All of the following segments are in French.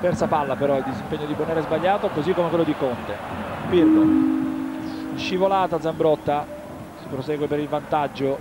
Terza palla però, il disimpegno di Bonera è sbagliato, così come quello di Conte. Pirlo, scivolata Zambrotta, si prosegue per il vantaggio.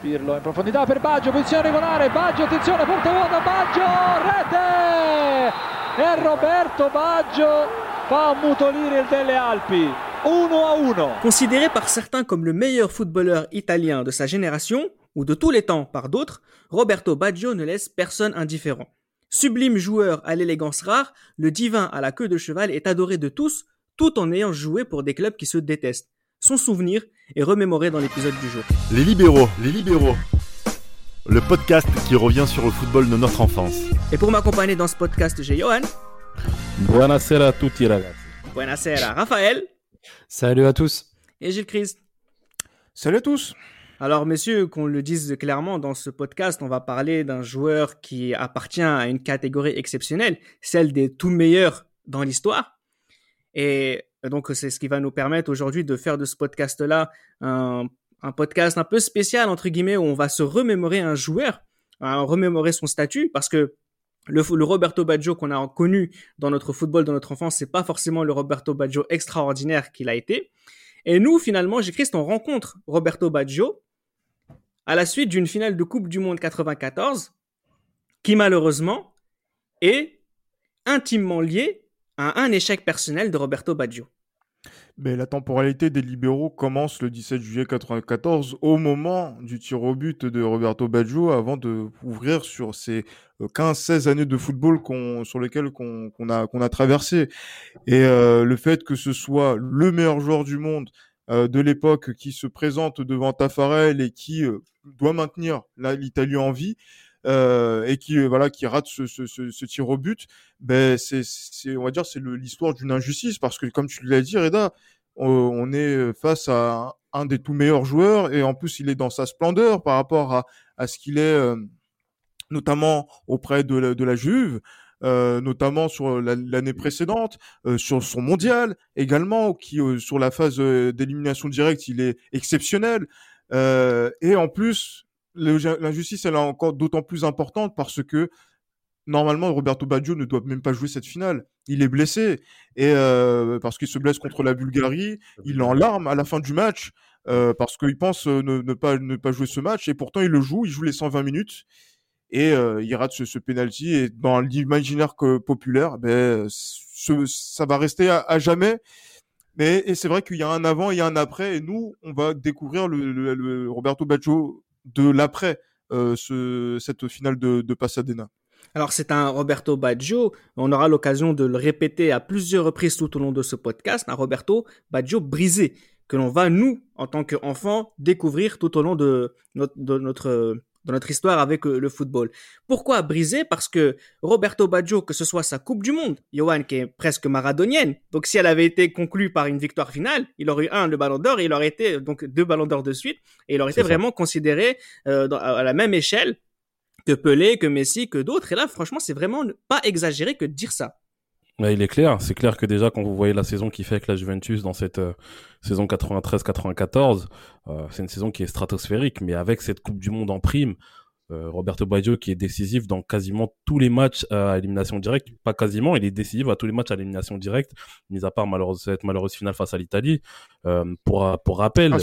Pirlo in profondità per Baggio, posizione regolare, Baggio, attenzione, porta vuota, Baggio, rete! E Roberto Baggio fa ammutolire il delle Alpi. 1 à 1. Considéré par certains comme le meilleur footballeur italien de sa génération, ou de tous les temps par d'autres, Roberto Baggio ne laisse personne indifférent. Sublime joueur à l'élégance rare, le divin à la queue de cheval est adoré de tous, tout en ayant joué pour des clubs qui se détestent. Son souvenir est remémoré dans l'épisode du jour. Les libéraux, les libéraux. Le podcast qui revient sur le football de notre enfance. Et pour m'accompagner dans ce podcast, j'ai Johan. Buonasera a tutti ragazzi. Buonasera, Raphaël. Salut à tous. Et Gilles Christ. Salut à tous. Alors, messieurs, qu'on le dise clairement, dans ce podcast, on va parler d'un joueur qui appartient à une catégorie exceptionnelle, celle des tout meilleurs dans l'histoire. Et donc, c'est ce qui va nous permettre aujourd'hui de faire de ce podcast-là un, podcast un peu spécial, entre guillemets, où on va se remémorer un joueur, remémorer son statut, parce que le, Roberto Baggio qu'on a connu dans notre football, dans notre enfance, c'est pas forcément le Roberto Baggio extraordinaire qu'il a été. Et nous, finalement, j'ai Christ, on rencontre Roberto Baggio à la suite d'une finale de Coupe du Monde 94 qui malheureusement est intimement liée à un échec personnel de Roberto Baggio. Mais la temporalité des libéraux commence le 17 juillet 94 au moment du tir au but de Roberto Baggio avant de ouvrir sur ces 15-16 années de football sur lesquelles qu'on a, traversé. Et euh, le fait que ce soit le meilleur joueur du monde euh, de l'époque qui se présente devant Tafarel et qui euh, doit maintenir l'Italie en vie, euh, et qui voilà qui rate ce, ce, ce, tir au but, ben c'est on va dire c'est l'histoire d'une injustice parce que comme tu l'as dit Reda, on, est face à un des tout meilleurs joueurs et en plus il est dans sa splendeur par rapport à, à ce qu'il est notamment auprès de la, de la Juve. Euh, notamment sur l'année précédente, euh, sur son mondial également, qui euh, sur la phase d'élimination directe, il est exceptionnel. et en plus, l'injustice, elle est encore d'autant plus importante parce que normalement, Roberto Baggio ne doit même pas jouer cette finale. Il est blessé et parce qu'il se blesse contre la Bulgarie, il est en larmes à la fin du match. parce qu'il pense ne, pas, ne pas jouer ce match et pourtant il le joue, il joue les 120 minutes et euh, il rate ce, ce penalty et dans l'imaginaire populaire ben ça va rester à, jamais. Mais c'est vrai qu'il y a un avant et un après. Et nous on va découvrir le, Roberto Baggio de l'après euh, ce, cette finale de, de Pasadena. Alors c'est un Roberto Baggio, on aura l'occasion de le répéter à plusieurs reprises tout au long de ce podcast, un Roberto Baggio brisé que l'on va nous en tant qu'enfants découvrir tout au long de notre dans notre histoire avec euh, le football. Pourquoi briser? Parce que Roberto Baggio, que ce soit sa Coupe du Monde, Johan qui est presque maradonienne, donc si elle avait été conclue par une victoire finale, il aurait eu un le Ballon d'Or et il aurait été donc deux Ballons d'Or de suite et il aurait été vraiment considéré euh, à la même échelle que Pelé, que Messi, que d'autres. Et là, franchement, c'est vraiment pas exagéré que de dire ça il est clair, c'est clair que déjà quand vous voyez la saison qu'il fait avec la Juventus dans cette euh, saison 93-94, euh, c'est une saison qui est stratosphérique, mais avec cette Coupe du Monde en prime, euh, Roberto Baggio qui est décisif dans quasiment tous les matchs à élimination directe, pas quasiment, il est décisif à tous les matchs à élimination directe, mis à part malheureuse, cette malheureuse finale face à l'Italie. pour, pour rappel, ah,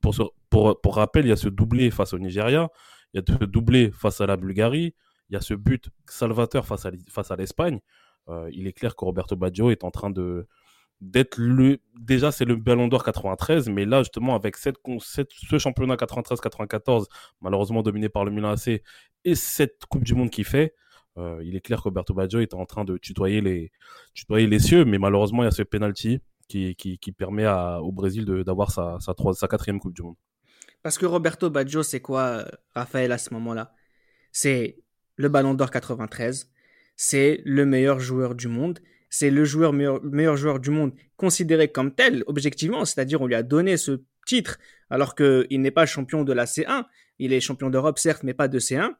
pour, pour, pour, rappel, il y a ce doublé face au Nigeria, il y a ce doublé face à la Bulgarie, il y a ce but salvateur face à, face à l'Espagne. Euh, il est clair que Roberto Baggio est en train de d'être le déjà c'est le Ballon d'Or 93 mais là justement avec cette, ce championnat 93-94 malheureusement dominé par le Milan AC et cette Coupe du monde qu'il fait euh, il est clair que Roberto Baggio est en train de tutoyer les tutoyer les cieux mais malheureusement il y a ce penalty qui, qui, permet au Brésil d'avoir sa, sa, sa quatrième Coupe du Monde. Parce que Roberto Baggio, c'est quoi, Raphaël, à ce moment-là? C'est le Ballon d'Or 93, c'est le meilleur joueur du monde. C'est le joueur meilleur, joueur du monde considéré comme tel, objectivement, c'est-à-dire on lui a donné ce titre alors qu'il n'est pas champion de la C1. Il est champion d'Europe, certes, mais pas de C1.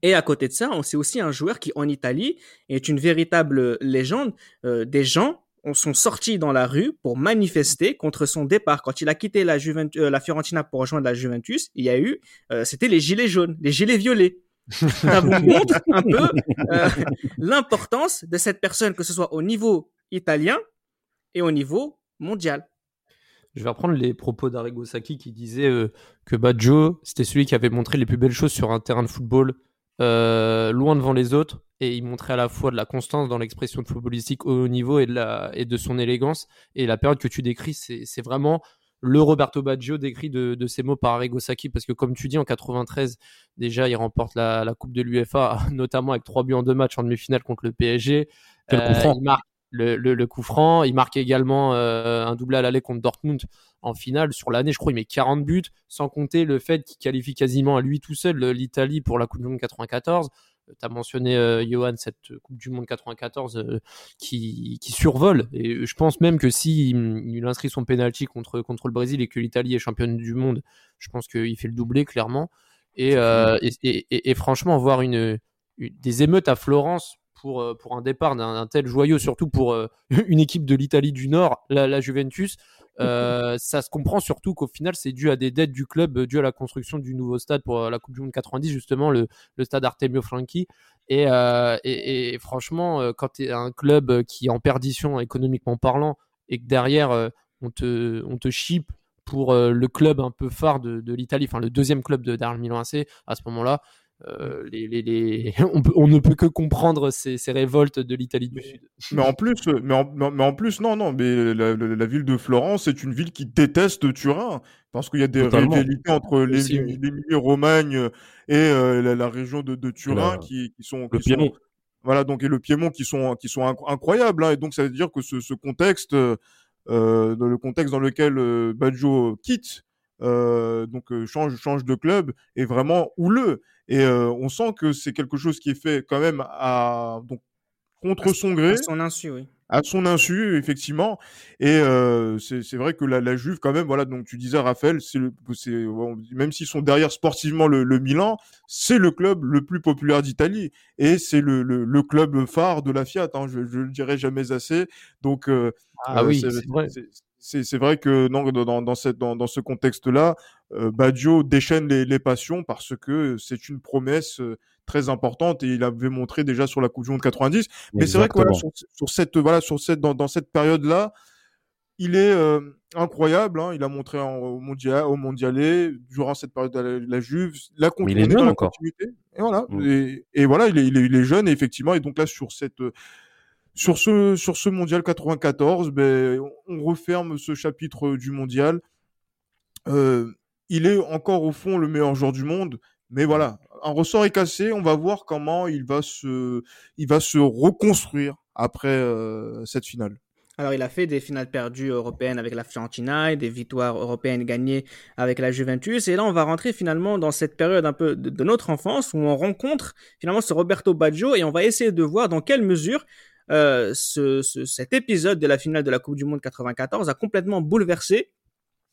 Et à côté de ça, on sait aussi un joueur qui, en Italie, est une véritable légende. Euh, des gens sont sortis dans la rue pour manifester contre son départ. Quand il a quitté la, euh, la Fiorentina pour rejoindre la Juventus, il y a eu, euh, c'était les gilets jaunes, les gilets violets. ça vous montre un peu euh, l'importance de cette personne, que ce soit au niveau italien et au niveau mondial. Je vais reprendre les propos d'Arrigo Sacchi qui disait euh, que Baggio, c'était celui qui avait montré les plus belles choses sur un terrain de football, euh, loin devant les autres, et il montrait à la fois de la constance dans l'expression de footballistique au haut niveau et de, la, et de son élégance. Et la période que tu décris, c'est vraiment le Roberto Baggio décrit de, ces mots par Arrigo Sacchi, parce que comme tu dis, en 93, déjà, il remporte la, Coupe de l'UFA, notamment avec trois buts en deux matchs en demi-finale contre le PSG. Euh, il marque le, coup franc. Il marque également euh, un doublé à l'aller contre Dortmund en finale. Sur l'année, je crois, il met 40 buts, sans compter le fait qu'il qualifie quasiment à lui tout seul l'Italie pour la Coupe du Monde 94. Tu as mentionné, euh, Johan, cette Coupe du Monde 94 euh, qui, survole. Et je pense même que s'il si il inscrit son penalty contre, contre le Brésil et que l'Italie est championne du monde, je pense qu'il fait le doublé, clairement. Et, et, franchement, voir une, des émeutes à Florence pour, euh, pour un départ d'un tel joyau, surtout pour euh, une équipe de l'Italie du Nord, la, Juventus. Euh, ça se comprend surtout qu'au final, c'est dû à des dettes du club, dû à la construction du nouveau stade pour la Coupe du Monde 90, justement, le, le stade Artemio Franchi. Et, et, franchement, quand tu es un club qui est en perdition économiquement parlant et que derrière, on te, on te chip pour le club un peu phare de, de l'Italie, enfin le deuxième club de derrière Milan AC à ce moment-là, euh, les, les, les... On, ne peut que comprendre ces, ces révoltes de l'Italie du Sud. Mais en plus, mais en, mais en plus, non, non, mais la, ville de Florence est une ville qui déteste Turin parce qu'il y a des rivalités entre l'Émilie-Romagne et euh, la, région de, de Turin qui, qui, sont, le Piémont. voilà, donc et le Piémont qui sont qui sont incroyables. Hein, et donc ça veut dire que ce, ce contexte, euh, dans le contexte dans lequel euh, Baggio quitte euh, donc euh, change change de club est vraiment houleux et euh, on sent que c'est quelque chose qui est fait quand même à donc contre son gré. à son insu oui. À son insu effectivement. Et euh, c'est vrai que la, la Juve quand même voilà donc tu disais Raphaël c'est c'est même s'ils sont derrière sportivement le, le Milan c'est le club le plus populaire d'Italie. Et c'est le, le, le, club phare de la Fiat hein, je, je le dirai jamais assez. Donc ah oui c'est vrai c'est vrai que non, dans, dans, cette, dans, dans ce contexte-là, euh, Baggio déchaîne les, les, passions parce que c'est une promesse euh, très importante et il avait montré déjà sur la Coupe du Monde 90. Mais c'est vrai que voilà, sur, sur, cette voilà sur cette dans, dans cette période-là, il est euh, incroyable. Hein, il a montré en, au mondial au mondialé durant cette période de la, la Juve, la, continuité, dans la continuité. Et voilà. Mm. Et, et, voilà, il est, il est, il est jeune et effectivement. Et donc là sur cette sur ce, sur ce mondial 94, ben, on referme ce chapitre du mondial. Euh, il est encore au fond le meilleur joueur du monde, mais voilà, un ressort est cassé. On va voir comment il va se, il va se reconstruire après euh, cette finale. Alors, il a fait des finales perdues européennes avec la Fiorentina et des victoires européennes gagnées avec la Juventus. Et là, on va rentrer finalement dans cette période un peu de, de notre enfance où on rencontre finalement ce Roberto Baggio et on va essayer de voir dans quelle mesure euh, ce, cet épisode de la finale de la Coupe du Monde 94 a complètement bouleversé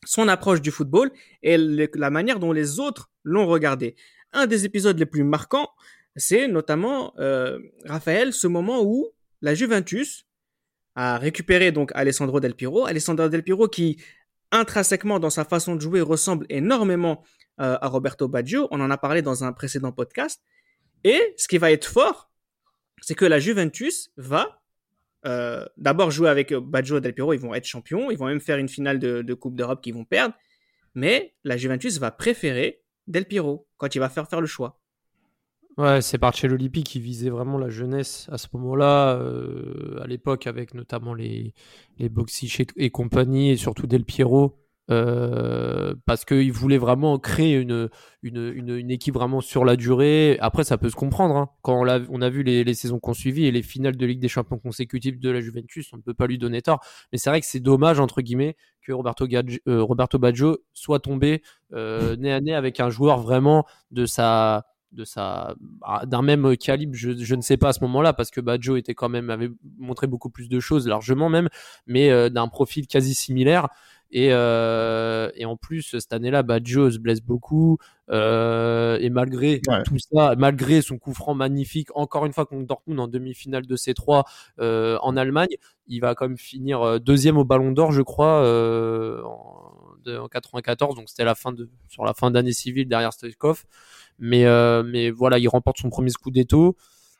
son approche du football et la manière dont les autres l'ont regardé. Un des épisodes les plus marquants, c'est notamment euh, Raphaël, ce moment où la Juventus a récupéré donc Alessandro Del Piro, Alessandro Del Piro qui intrinsèquement dans sa façon de jouer ressemble énormément euh, à Roberto Baggio, on en a parlé dans un précédent podcast. Et ce qui va être fort, c'est que la Juventus va euh, d'abord jouer avec euh, Baggio et Del Piero, ils vont être champions, ils vont même faire une finale de, Coupe d'Europe qu'ils vont perdre, mais la Juventus va préférer Del Piero quand il va faire faire le choix. Ouais, c'est Barcellopi qui visait vraiment la jeunesse à ce moment-là, euh, à l'époque avec notamment les, les et compagnie, et surtout Del Piero, euh, parce qu'il voulait vraiment créer une, une, une, équipe vraiment sur la durée. Après, ça peut se comprendre. Hein. Quand on a, on a vu les, les saisons qu'on suivi et les finales de Ligue des Champions consécutives de la Juventus, on ne peut pas lui donner tort. Mais c'est vrai que c'est dommage, entre guillemets, que Roberto, euh, Roberto Baggio soit tombé euh, nez à nez avec un joueur vraiment de sa de sa bah, d'un même calibre je, je, ne sais pas à ce moment-là parce que Baggio était quand même avait montré beaucoup plus de choses largement même mais euh, d'un profil quasi similaire et, euh, et en plus, cette année-là, Baggio se blesse beaucoup. Euh, et malgré tout ça, malgré son coup franc magnifique, encore une fois contre Dortmund en demi-finale de C3 euh, en Allemagne, il va quand même finir deuxième au Ballon d'Or, je crois, euh, de, en 94, donc c'était la fin de, sur la fin d'année civile derrière. Mais, euh, mais voilà, il remporte son premier Scudetto.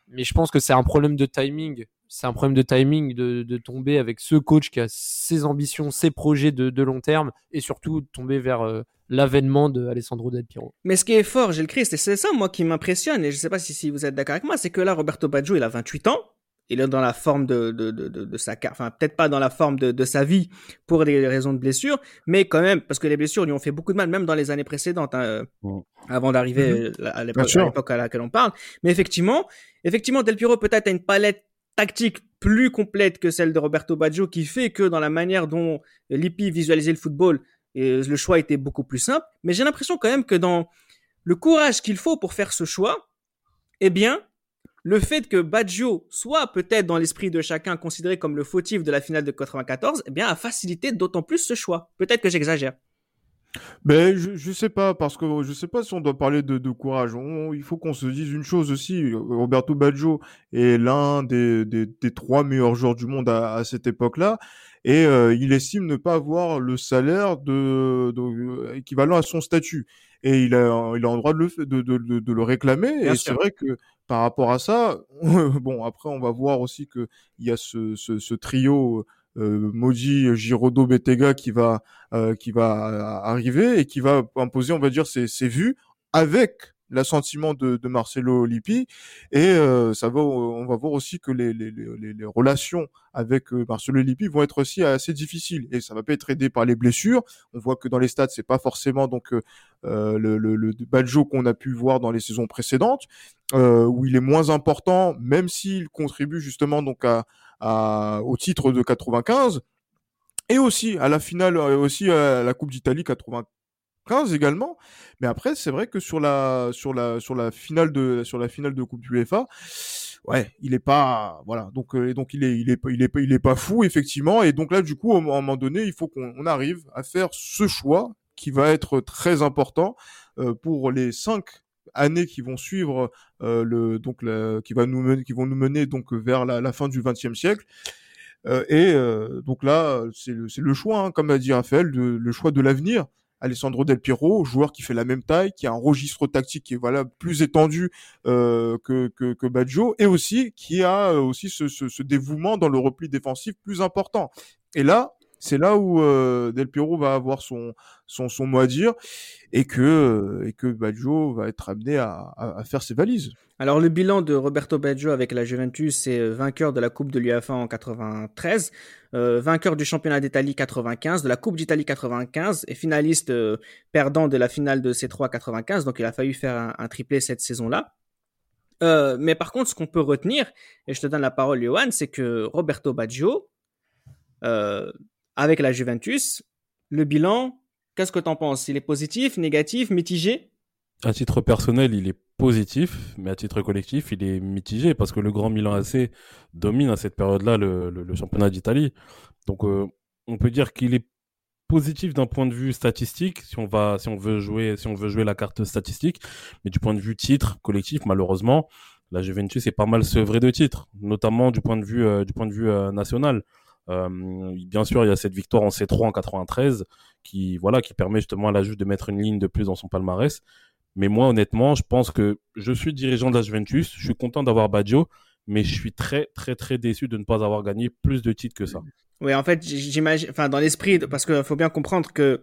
Mais je pense que c'est un problème de timing. C'est un problème de timing de, de, tomber avec ce coach qui a ses ambitions, ses projets de, de long terme et surtout de tomber vers euh, l'avènement de Alessandro Del Piero. Mais ce qui est fort, Gilles Christ, et c'est ça moi qui m'impressionne, et je sais pas si, si vous êtes d'accord avec moi, c'est que là, Roberto Baggio, il a 28 ans, il est dans la forme de, de, de, de, sa carte, enfin peut-être pas dans la forme de, de sa vie pour des raisons de blessure, mais quand même, parce que les blessures lui ont fait beaucoup de mal, même dans les années précédentes, hein, mm. avant d'arriver mm-hmm. à l'époque à laquelle on parle. Mais effectivement, effectivement, Del Piero peut-être a une palette tactique plus complète que celle de Roberto Baggio, qui fait que dans la manière dont Lippi visualisait le football, le choix était beaucoup plus simple. Mais j'ai l'impression quand même que dans le courage qu'il faut pour faire ce choix, eh bien, le fait que Baggio soit peut-être dans l'esprit de chacun considéré comme le fautif de la finale de 94, eh bien, a facilité d'autant plus ce choix. Peut-être que j'exagère. Ben, je, je sais pas, parce que je sais pas si on doit parler de, de courage. il faut qu'on se dise une chose aussi. Roberto Baggio est l'un des, des, des, trois meilleurs joueurs du monde à, à cette époque-là. Et euh, il estime ne pas avoir le salaire de, de, équivalent à son statut. Et il a, il a le droit de le, de, de, de le réclamer. et c'est vrai que par rapport à ça, bon, après, on va voir aussi que il y a ce, ce, ce trio euh, maudit Girodo Betega qui va euh, qui va arriver et qui va imposer, on va dire, ses, ses vues avec l'assentiment de, de, Marcelo Lippi. Et euh, ça va on va voir aussi que les, les, les, les relations avec euh, Marcelo Lippi vont être aussi assez difficiles. Et ça va pas être aidé par les blessures. On voit que dans les stats c'est pas forcément donc euh, le, le, le Badjo qu'on a pu voir dans les saisons précédentes où il est moins important même s'il contribue justement donc à, à, au titre de 95 et aussi à la finale aussi à la Coupe d'Italie 95 15 également. Mais après, c'est vrai que sur la, sur la, sur la finale de, sur la finale de Coupe du UEFA, ouais, il est pas, voilà. Donc, euh, donc il est, il est, il est, il est pas fou effectivement. Et donc là, du coup, à un moment donné, il faut qu'on arrive à faire ce choix qui va être très important euh, pour les cinq années qui vont suivre euh, le donc qui va nous mener, qui vont nous mener donc vers la, la fin du XXe siècle. Euh, et euh, donc là, c'est le, le choix, hein, comme a dit Raphaël, le choix de l'avenir. Alessandro Del Piero, joueur qui fait la même taille, qui a un registre tactique qui est voilà plus étendu euh, que, que, que Baggio, et aussi qui a aussi ce, ce, ce, dévouement dans le repli défensif plus important. Et là, c'est là où euh, Del Piero va avoir son, son, son mot à dire et que, euh, et que Baggio va être amené à, à, faire ses valises. Alors le bilan de Roberto Baggio avec la Juventus, c'est euh, vainqueur de la Coupe de l'UEFA en 93, euh, vainqueur du championnat d'Italie 95, de la Coupe d'Italie 95 et finaliste perdant de la finale de C3 95. Donc il a fallu faire un, triplé cette saison-là. Mais par contre, ce qu'on peut retenir, et je te donne la parole, Johan, c'est que Roberto Baggio, avec la Juventus. Le bilan, qu'est-ce que tu en penses? Il est positif, négatif, mitigé? À titre personnel, il est positif, mais à titre collectif, il est mitigé parce que le Grand Milan AC domine à cette période-là le, championnat d'Italie. Donc, euh, on peut dire qu'il est positif d'un point de vue statistique, si on va, si on veut jouer, si on veut jouer la carte statistique, mais du point de vue titre collectif, malheureusement, la Juventus est pas mal sevrée de titres, notamment du point de vue, euh, du point de vue euh, national. Euh, bien sûr, il y a cette victoire en C3 en 93 qui, voilà, qui permet justement à la Juve de mettre une ligne de plus dans son palmarès. Mais moi, honnêtement, je pense que je suis dirigeant de la Juventus. Je suis content d'avoir Baggio, mais je suis très, très, très déçu de ne pas avoir gagné plus de titres que ça. Oui, en fait, j'imagine, enfin, dans l'esprit, parce qu'il faut bien comprendre que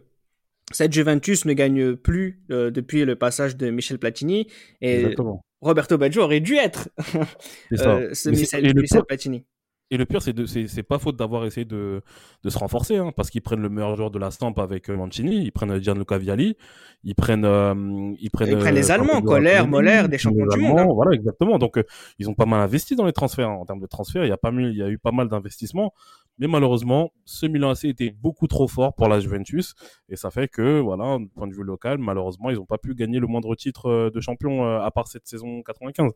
cette Juventus ne gagne plus euh, depuis le passage de Michel Platini et Exactement. Roberto Baggio aurait dû être euh, ce Michel, Michel Platini. Et le pire, c'est c'est pas faute d'avoir essayé de, de se renforcer, hein, parce qu'ils prennent le meilleur joueur de la stampe avec euh, Mancini, ils prennent Gianluca Vialli, ils prennent, euh, ils prennent, ils prennent les euh, Allemands, Kohler, Moller, des champions du monde. Hein. Voilà, exactement. Donc, euh, ils ont pas mal investi dans les transferts. Hein. En termes de transferts, il y a pas il y a eu pas mal d'investissements. Mais malheureusement, ce Milan AC était beaucoup trop fort pour la Juventus. Et ça fait que, voilà, du point de vue local, malheureusement, ils ont pas pu gagner le moindre titre de champion à part cette saison 95.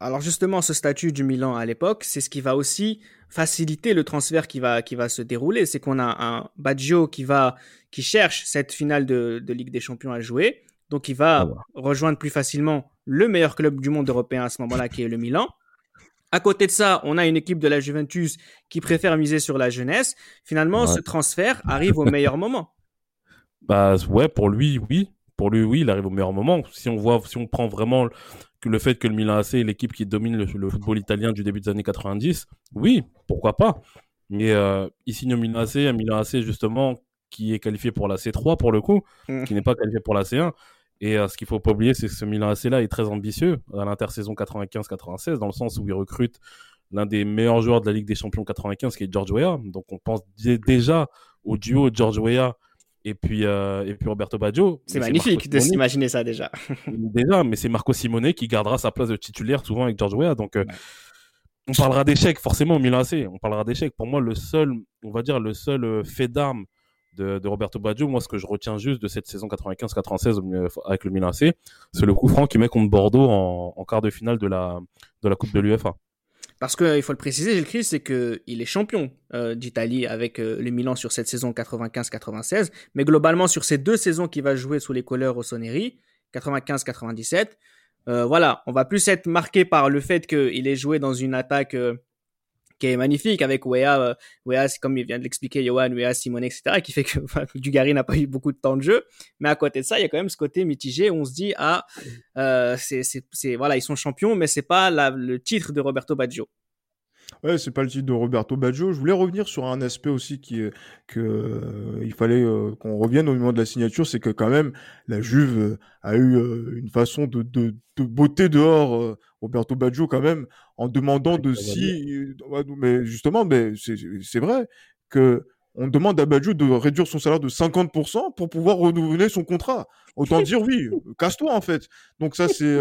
Alors justement, ce statut du Milan à l'époque, c'est ce qui va aussi faciliter le transfert qui va qui va se dérouler. C'est qu'on a un Baggio qui va qui cherche cette finale de, de Ligue des Champions à jouer, donc il va ah rejoindre plus facilement le meilleur club du monde européen à ce moment-là, qui est le Milan. À côté de ça, on a une équipe de la Juventus qui préfère miser sur la jeunesse. Finalement, ouais. ce transfert arrive au meilleur moment. Bah ouais, pour lui, oui. Pour lui, oui, il arrive au meilleur moment. Si on voit, si on prend vraiment que le fait que le Milan AC est l'équipe qui domine le, le, football italien du début des années 90, oui, pourquoi pas. Mais euh, il signe au Milan AC, un Milan AC justement qui est qualifié pour la C3 pour le coup, Mm. qui n'est pas qualifié pour la C1. Et euh, ce qu'il faut pas oublier, c'est que ce Milan AC là est très ambitieux à l'intersaison 95-96, dans le sens où il recrute l'un des meilleurs joueurs de la Ligue des Champions 95, qui est George Weah. Donc on pense dé- déjà au duo George Weah et puis euh, et puis Roberto Baggio. C'est magnifique de s'imaginer ça déjà. déjà, mais c'est Marco Simone qui gardera sa place de titulaire souvent avec George Weah. Donc, euh, on parlera d'échec forcément au Milan AC. On parlera d'échec. Pour moi, le seul, on va dire, le seul euh, fait d'armes de, de Roberto Baggio, moi, ce que je retiens juste de cette saison 95-96 au Mi- avec le Milan AC, c'est le coup franc qu'il met contre Bordeaux en, en quart de finale de la, de la Coupe de l'UEFA. Parce que il faut le préciser, Gilles Christ, c'est que il est champion euh, d'Italie avec euh, le Milan sur cette saison 95-96, mais globalement sur ces deux saisons qu'il va jouer sous les couleurs rossoneri, 95-97, euh, voilà, on va plus être marqué par le fait qu'il ait joué dans une attaque euh, qui est magnifique avec Wea, euh, Wea, comme il vient de l'expliquer Johan, Wea, Simone, etc., qui fait que enfin, Dugarry n'a pas eu beaucoup de temps de jeu. Mais à côté de ça, il y a quand même ce côté mitigé où on se dit ah, euh, c'est, c'est, c'est, voilà, ils sont champions, mais c'est pas la- le titre de Roberto Baggio. Ouais, c'est pas le titre de Roberto Baggio. Je voulais revenir sur un aspect aussi qui est- que euh, il fallait euh, qu'on revienne au moment de la signature, c'est que quand même la Juve euh, a eu une façon de, de, de botter dehors Roberto Baggio quand même en demandant de si, ouais, mais justement, mais c'est c'est vrai que on demande à Baggio de réduire son salaire de 50% pour pouvoir renouveler son contrat. Autant dire oui, casse-toi en fait. Donc ça c'est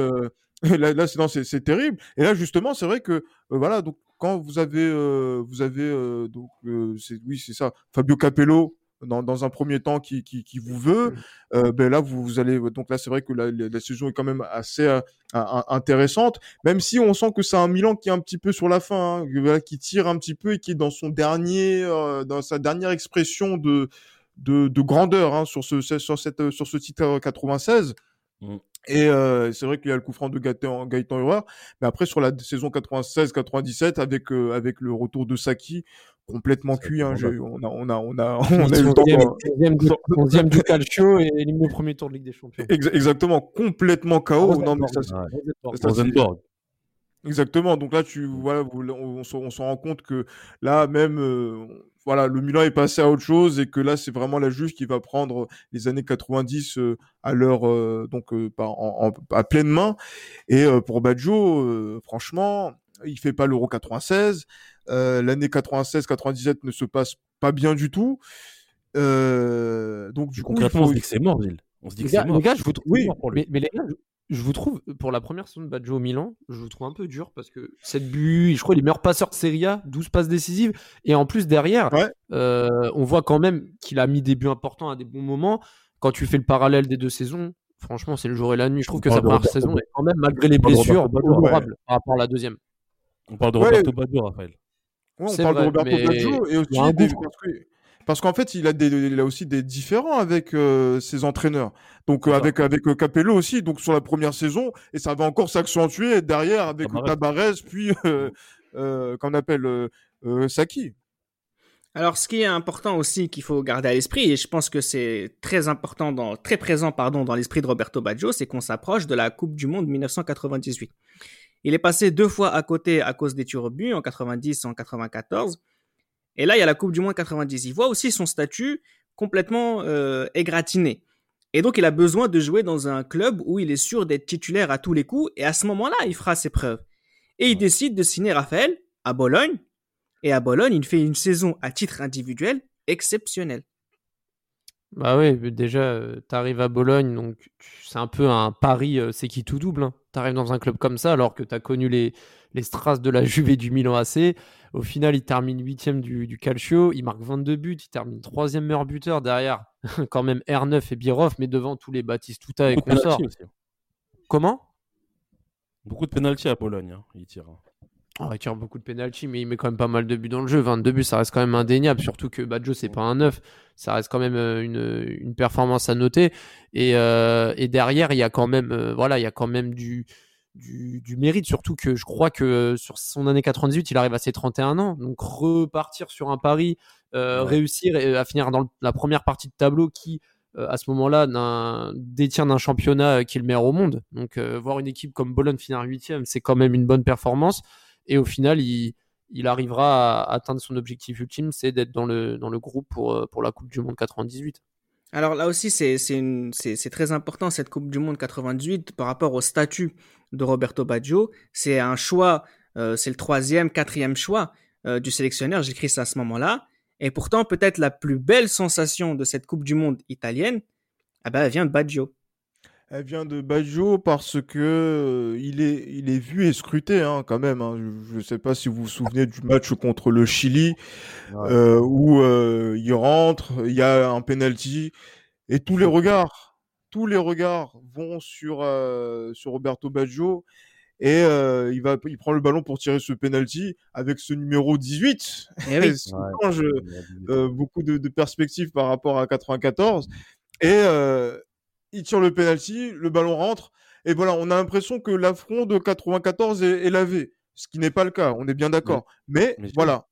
là, là c'est terrible. Et là justement, c'est vrai que euh, voilà, donc quand vous avez euh, vous avez euh, donc oui, c'est ça, Fabio Capello dans, dans un premier temps qui, qui, qui vous veut, euh, ben là vous, vous allez donc là c'est vrai que la, la, la saison est quand même assez intéressante, même si on sent que c'est un Milan qui est un petit peu sur la fin, hein, qui tire un petit peu et qui est dans son dernier dans sa dernière expression de de, de grandeur hein, sur ce sur cette sur ce titre 96. Mm. Et euh, c'est vrai qu'il y a le coup franc de Gaëtan, Gaëtan Hureur, mais après sur la saison 96-97 avec euh, avec le retour de Saki complètement cuit, hein, on a on a on a on a eu le temps. 11e du, 11e du Calcio et éliminé au premier tour de Ligue des Champions. Ex- exactement, complètement KO. Rosenborg. Non mais ça, Rosenborg. Exactement. Donc là, tu voilà, vous- on, on se on se rend compte que là, même euh, voilà, le Milan est passé à autre chose et que là, c'est vraiment la Juve qui va prendre les années 90 euh, à leur euh, donc euh, par- en- en- à pleine main. Et euh, pour Baggio, euh, franchement, il fait pas l'Euro 96. Euh, L'année 96-97 ne se passe pas bien du tout. Euh, donc du coup, Concrètement, on faut- dit que c'est mort, Gilles. On se dit Les que c'est mort. les gars, je vous trouve, Oui. pour lui. mais, mais les gars, je, je vous trouve, pour la première saison de Baggio au Milan, je vous trouve un peu dur parce que 7 buts, je crois, les meilleurs passeurs de Serie A, 12 passes décisives. Et en plus, derrière, Ouais. euh, on voit quand même qu'il a mis des buts importants à des bons moments. Quand tu fais le parallèle des deux saisons, franchement, c'est le jour et la nuit. Je trouve que sa première Roberto saison est quand même, malgré les blessures, honorable par rapport à la deuxième. On parle de Ouais. Roberto Baggio, Raphaël. Ouais, on C'est parle vrai, de Roberto Baggio et aussi des-. Parce que- parce qu'en fait, il a des, il a aussi des différents avec euh, ses entraîneurs. Donc euh, avec avec euh, Capello aussi. Donc sur la première saison et ça va encore s'accentuer derrière avec Tabarez. Tabarez puis euh, qu'on appelle Saki. Alors, ce qui est important aussi qu'il faut garder à l'esprit, et je pense que c'est très important, dans, très présent pardon, dans l'esprit de Roberto Baggio, c'est qu'on s'approche de la Coupe du Monde 1998. Il est passé deux fois à côté à cause des tirs au but, en 90 et en 94. Et là, il y a la Coupe du Monde 90. Il voit aussi son statut complètement euh, égratigné. Et donc, il a besoin de jouer dans un club où il est sûr d'être titulaire à tous les coups. Et à ce moment-là, il fera ses preuves. Et il décide de signer Raphaël à Bologne. Et à Bologne, il fait une saison à titre individuel exceptionnelle. Bah oui, déjà, tu arrives à Bologne, donc tu- c'est un peu un pari, euh, c'est qui tout double. Tu arrives dans un club comme ça, alors que tu as connu les, les strass de la Juve et du Milan AC. Au final, il termine 8 du, du Calcio, il marque 22 buts, il termine 3 meilleur buteur derrière, quand même R9 et Birov, mais devant tous les Batistuta et consorts. Comment? Beaucoup de penalty à Pologne, hein, il tire. Oh, il tire beaucoup de penalty, mais il met quand même pas mal de buts dans le jeu. 22 buts, ça reste quand même indéniable. Surtout que Baggio, c'est pas un 9. Ça reste quand même euh, une, une performance à noter. Et, euh, et derrière, il y a quand même, euh, voilà, il y a quand même du, du, du mérite. Surtout que je crois que sur son année 98, il arrive à ses 31 ans. Donc repartir sur un pari, euh, Ouais. réussir à finir dans le- la première partie de tableau qui à ce moment-là, d'un- détient d'un championnat qui est le meilleur au monde. Donc, euh, voir une équipe comme Bologne finir huitième, c'est quand même une bonne performance. Et au final, il, arrivera à atteindre son objectif ultime, c'est d'être dans le, groupe pour, euh, pour la Coupe du Monde 98. Alors là aussi, c'est très important cette Coupe du Monde 98 par rapport au statut de Roberto Baggio. C'est un choix, euh, c'est le troisième, quatrième choix euh, du sélectionneur, j'écris ça à ce moment-là. Et pourtant, peut-être la plus belle sensation de cette Coupe du Monde italienne, ah ben, elle vient de Baggio. Elle vient de Baggio parce que euh, il est, il est vu et scruté hein, quand même. hein. Je ne sais pas si vous vous souvenez du match contre le Chili Ouais. euh, où euh, il rentre, il y a un penalty et tous les regards, tous les regards vont sur euh, sur Roberto Baggio et euh, il va, il prend le ballon pour tirer ce penalty avec ce numéro 18. Eh oui. Change euh, beaucoup de, de perspectives par rapport à 94. Et euh, il tire le penalty, le ballon rentre. Et voilà, on a l'impression que l'affront de 94 est, est lavé. Ce qui n'est pas le cas, on est bien d'accord. Mais, voilà.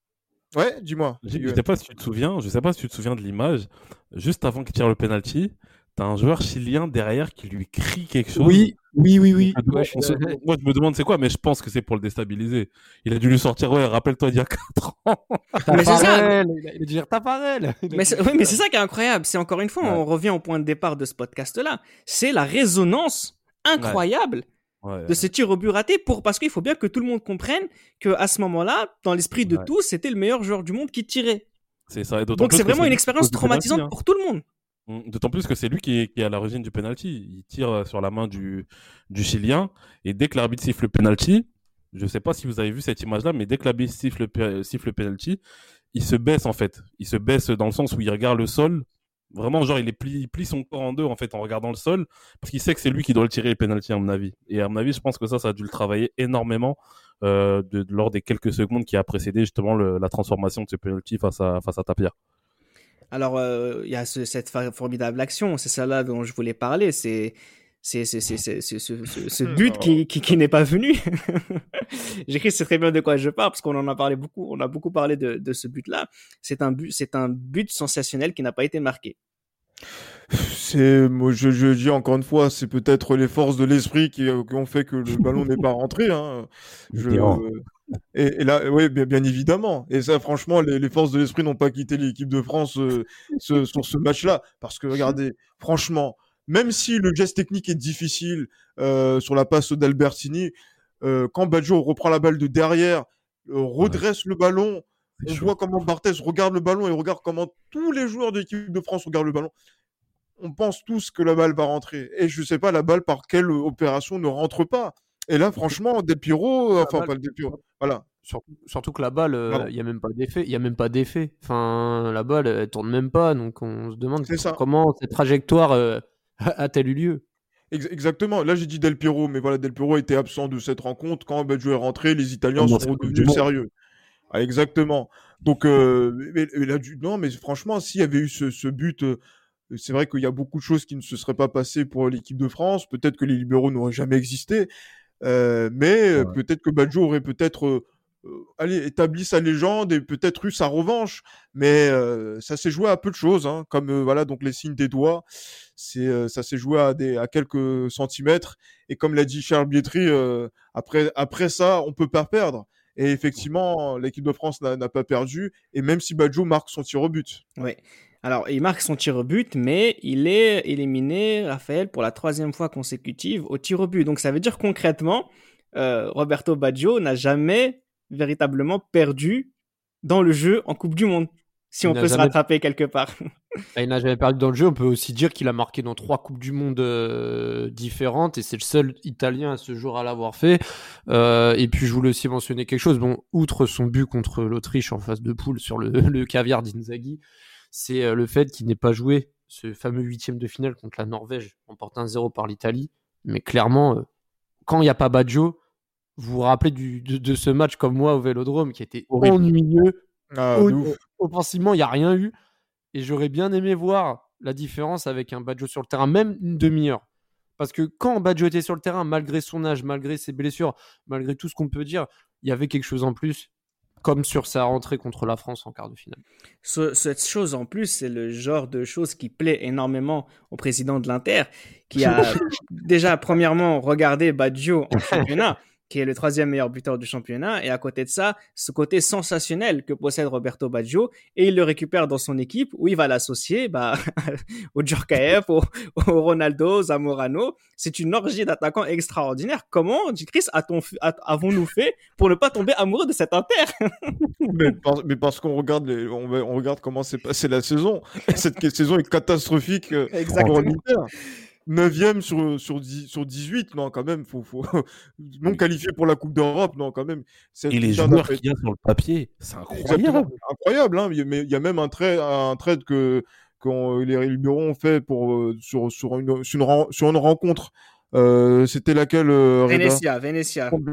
Ouais, dis-moi. Je Dis- je sais pas si tu te souviens, je sais pas si tu te souviens de l'image. Juste avant qu'il tire le penalty, t'as un joueur chilien derrière qui lui crie quelque chose. oui, oui, oui. On se- moi, je me demande c'est quoi, mais je pense que c'est pour le déstabiliser. Il a dû lui sortir, ouais, rappelle-toi d'il y a 4 ans. Mais c'est ça. Taparel, Il a dû dire Mais c'est oui, mais c'est ça qui est incroyable. C'est encore une fois, Ouais. on revient au point de départ de ce podcast-là. C'est la résonance incroyable Ouais. de ce tir au but raté pour parce qu'il faut bien que tout le monde comprenne que à ce moment-là, dans l'esprit de Ouais. tous, c'était le meilleur joueur du monde qui tirait. C'est ça. et Donc c'est vraiment une expérience traumatisante hein. pour tout le monde. Mm, D'autant plus que c'est lui qui est, qui est à l'origine du penalty. Il tire euh, sur la main du, du Chilien et dès que l'arbitre siffle le penalty, je sais pas si vous avez vu cette image-là, mais dès que l'arbitre siffle, siffle le penalty, il se baisse en fait. Il se baisse dans le sens où il regarde le sol. Vraiment, genre, il, est plie, il plie son corps en deux en fait en regardant le sol parce qu'il sait que c'est lui qui doit le tirer le penalty à mon avis. Et à mon avis, je pense que ça, ça a dû le travailler énormément euh, de, de- lors des quelques secondes qui a précédé justement le- la transformation de ce penalty face à face à Tapia. Alors euh, il y a ce- cette formidable action, c'est ça là dont je voulais parler. C'est ce, but qui, qui, qui n'est pas venu. J'écris c'est très bien de quoi je parle parce qu'on en a parlé beaucoup. On a beaucoup parlé de, de ce but là. C'est un but c'est un but sensationnel qui n'a pas été marqué. C'est, moi, je, je dis encore une fois, c'est peut-être les forces de l'esprit qui, euh, qui ont fait que le ballon n'est pas rentré. Hein. Je, Évidemment. et, et là, oui, bien, bien évidemment. Et ça, franchement, les, les forces de l'esprit n'ont pas quitté l'équipe de France euh, ce- sur ce match-là. Parce que, regardez, franchement, même si le geste technique est difficile euh, sur la passe d'Albertini, euh, quand Baggio reprend la balle de derrière, euh, redresse le ballon, on chaud. voit comment Barthez regarde le ballon et regarde comment tous les joueurs de l'équipe de France regardent le ballon. On pense tous que la balle va rentrer. Et je sais pas la balle par quelle opération ne rentre pas. Et là, franchement, Del Piro, euh, enfin balle- pas Del Piro, voilà. Surtout, surtout que la balle, euh, il y a même pas d'effet. Il y a même pas d'effet. Enfin, la balle, elle tourne même pas. Donc on se demande ça. comment cette trajectoire euh, a-t-elle eu lieu? Ex- exactement. Là, j'ai dit Del Piro, mais voilà, Del Piro était absent de cette rencontre. Quand Baggio est rentré, les Italiens sont redevenus Monde. sérieux. Ah, exactement. Donc, euh, mais, mais là, du- non, mais franchement, s'il y avait eu ce, ce but, euh, c'est vrai qu'il y a beaucoup de choses qui ne se seraient pas passées pour l'équipe de France. Peut-être que les libéraux n'auraient jamais existé. Euh, mais euh, Ouais. peut-être que Baggio aurait peut-être euh, euh, allez, établi sa légende et peut-être eu sa revanche. Mais euh, ça s'est joué à peu de choses, hein, comme voilà donc les signes des doigts. C'est ça s'est joué à des à quelques centimètres. Et comme l'a dit Charles Bietri, après après ça, on peut pas perdre. Et effectivement, l'équipe de France n'a n'a pas perdu. Et même si Baggio marque son tir au but. Oui. Alors, il marque son tir au but, mais il est éliminé, Raphaël, pour la troisième fois consécutive au tir au but. Donc, ça veut dire concrètement, euh, Roberto Baggio n'a jamais véritablement perdu dans le jeu en Coupe du Monde. Si Il on peut se rattraper quelque part. Bah, Il n'a jamais perdu dans le jeu. On peut aussi dire qu'il a marqué dans trois Coupes du Monde euh, différentes et c'est le seul Italien à ce jour à l'avoir fait. Euh, et puis, je voulais aussi mentionner quelque chose. Bon, outre son but contre l'Autriche en phase de poule sur le, le caviar d'Inzaghi, c'est euh, le fait qu'il n'ait pas joué ce fameux huitième de finale contre la Norvège, emporté 1-0 par l'Italie. Mais clairement, euh, quand il n'y a pas Baggio, vous vous rappelez du, de, de ce match comme moi au Vélodrome qui était Horrible. ennuyeux, Ah, au- offensivement, il n'y a rien eu. Et j'aurais bien aimé voir la différence avec un Badjo sur le terrain, même une demi-heure. Parce que quand Badjo était sur le terrain, malgré son âge, malgré ses blessures, malgré tout ce qu'on peut dire, il y avait quelque chose en plus. Comme sur sa rentrée contre la France en quart de finale. Ce- cette chose en plus, c'est le genre de chose qui plaît énormément au président de l'Inter, qui a déjà premièrement regardé Baggio en championnat, qui est le troisième meilleur buteur du championnat, et à côté de ça, ce côté sensationnel que possède Roberto Baggio, et il le récupère dans son équipe, où il va l'associer bah, au Djorkaeff, au, au Ronaldo, Zamorano. C'est une orgie d'attaquants extraordinaire. Comment, dit Chris, avons-nous fait pour ne pas tomber amoureux de cet Inter? Mais, par- mais parce qu'on regarde, les- on, regarde comment s'est passée la saison. Cette saison est catastrophique euh, pour l'Inter. 9e sur, sur, 10 sur 18, non, quand même. Faut, faut... Non Oui. qualifié pour la Coupe d'Europe, non, quand même. Et les joueurs qu'il y a sur le papier, c'est Exactement. incroyable. Incroyable, hein. Il y a- mais il y a même un trade, un trade que quand les libéraux ont fait pour euh, sur sur une sur une, ren- sur une rencontre. Euh, C'était laquelle euh, Reda? Venetia, Venetia. contre,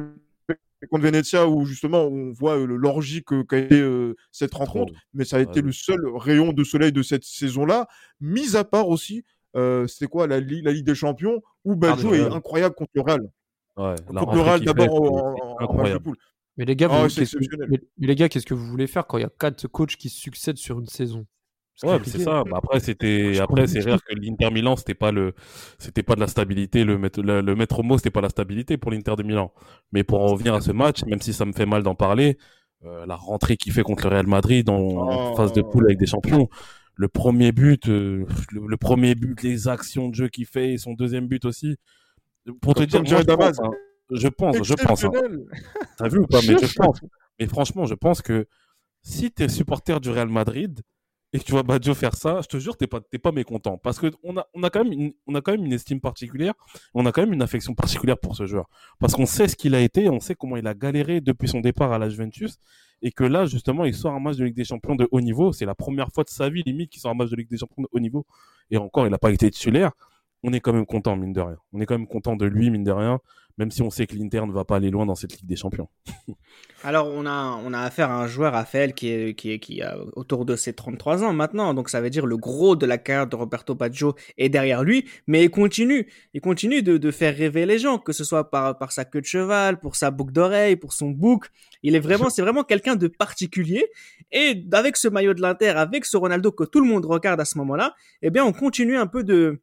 contre Venezia où justement on voit le- l'orgie que qu'a été euh, cette rencontre, mais ça a été Ouais. le seul rayon de soleil de cette saison-là. Mis à part aussi, euh, c'était quoi la, Ligue- la Ligue des Champions où Baggio du est incroyable contre le Real? Ouais, la contre le Real d'abord en, c'est- en- c'est en match de poule. Mais les gars, Ah vous- c'est mais- mais les gars, qu'est-ce que vous voulez faire quand il y a quatre coachs qui se succèdent sur une saison? C'est Ouais, c'est ça. Bah, après, c'était, après, c'est rare que l'Inter Milan, c'était pas le, c'était pas de la stabilité. Le maître, le, le maître mot, c'était pas la stabilité pour l'Inter de Milan. Mais pour en revenir à ce match, même si ça me fait mal d'en parler, euh, la rentrée qu'il fait contre le Real Madrid en, en Oh. phase de poule avec des champions, le premier but, euh, le, le premier but, les actions de jeu qu'il fait et son deuxième but aussi. Pour te dire, moi, je pense, hein, je pense, je pense, hein. T'as vu ou pas Mais je pense. Mais franchement, je pense que si t'es supporter du Real Madrid et que tu vois Baggio faire ça, je te jure, t'es pas, t'es pas mécontent. Parce que on a, on a quand même une, on a quand même une estime particulière, on a quand même une affection particulière pour ce joueur. Parce qu'on sait ce qu'il a été, on sait comment il a galéré depuis son départ à la Juventus. Et que là, justement, il sort un match de Ligue des Champions de haut niveau. C'est la première fois de sa vie, limite, qu'il sort un match de Ligue des Champions de haut niveau. Et encore, il n'a pas été titulaire. On est quand même content, mine de rien. On est quand même content de lui, mine de rien. Même si on sait que l'Inter ne va pas aller loin dans cette Ligue des Champions. Alors, on a, on a affaire à un joueur, Raphaël, qui, est, qui, est, qui a autour de ses 33 ans maintenant. Donc, ça veut dire le gros de la carrière de Roberto Baggio est derrière lui. Mais il continue. Il continue de, de faire rêver les gens, que ce soit par, par sa queue de cheval, pour sa boucle d'oreille, pour son bouc. Il est vraiment, c'est vraiment quelqu'un de particulier. Et avec ce maillot de l'Inter, avec ce Ronaldo que tout le monde regarde à ce moment-là, eh bien, on continue un peu de,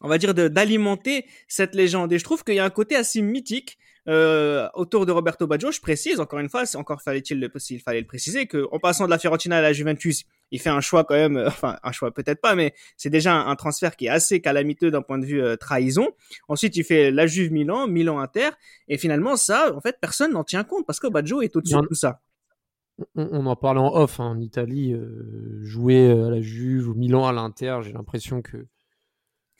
on va dire, d'alimenter cette légende. Et je trouve qu'il y a un côté assez mythique euh, autour de Roberto Baggio. Je précise, encore une fois, c'est encore fallait-il le, s'il fallait le préciser, que en passant de la Fiorentina à la Juventus, il fait un choix quand même, euh, enfin un choix peut-être pas, mais c'est déjà un, un transfert qui est assez calamiteux d'un point de vue euh, trahison. Ensuite, il fait la Juve Milan, Milan Inter, et finalement ça, en fait, personne n'en tient compte parce que Baggio est au-dessus de tout ça. on, on en parlait en off, hein, en Italie, euh, jouer à la Juve ou Milan à l'Inter, j'ai l'impression que,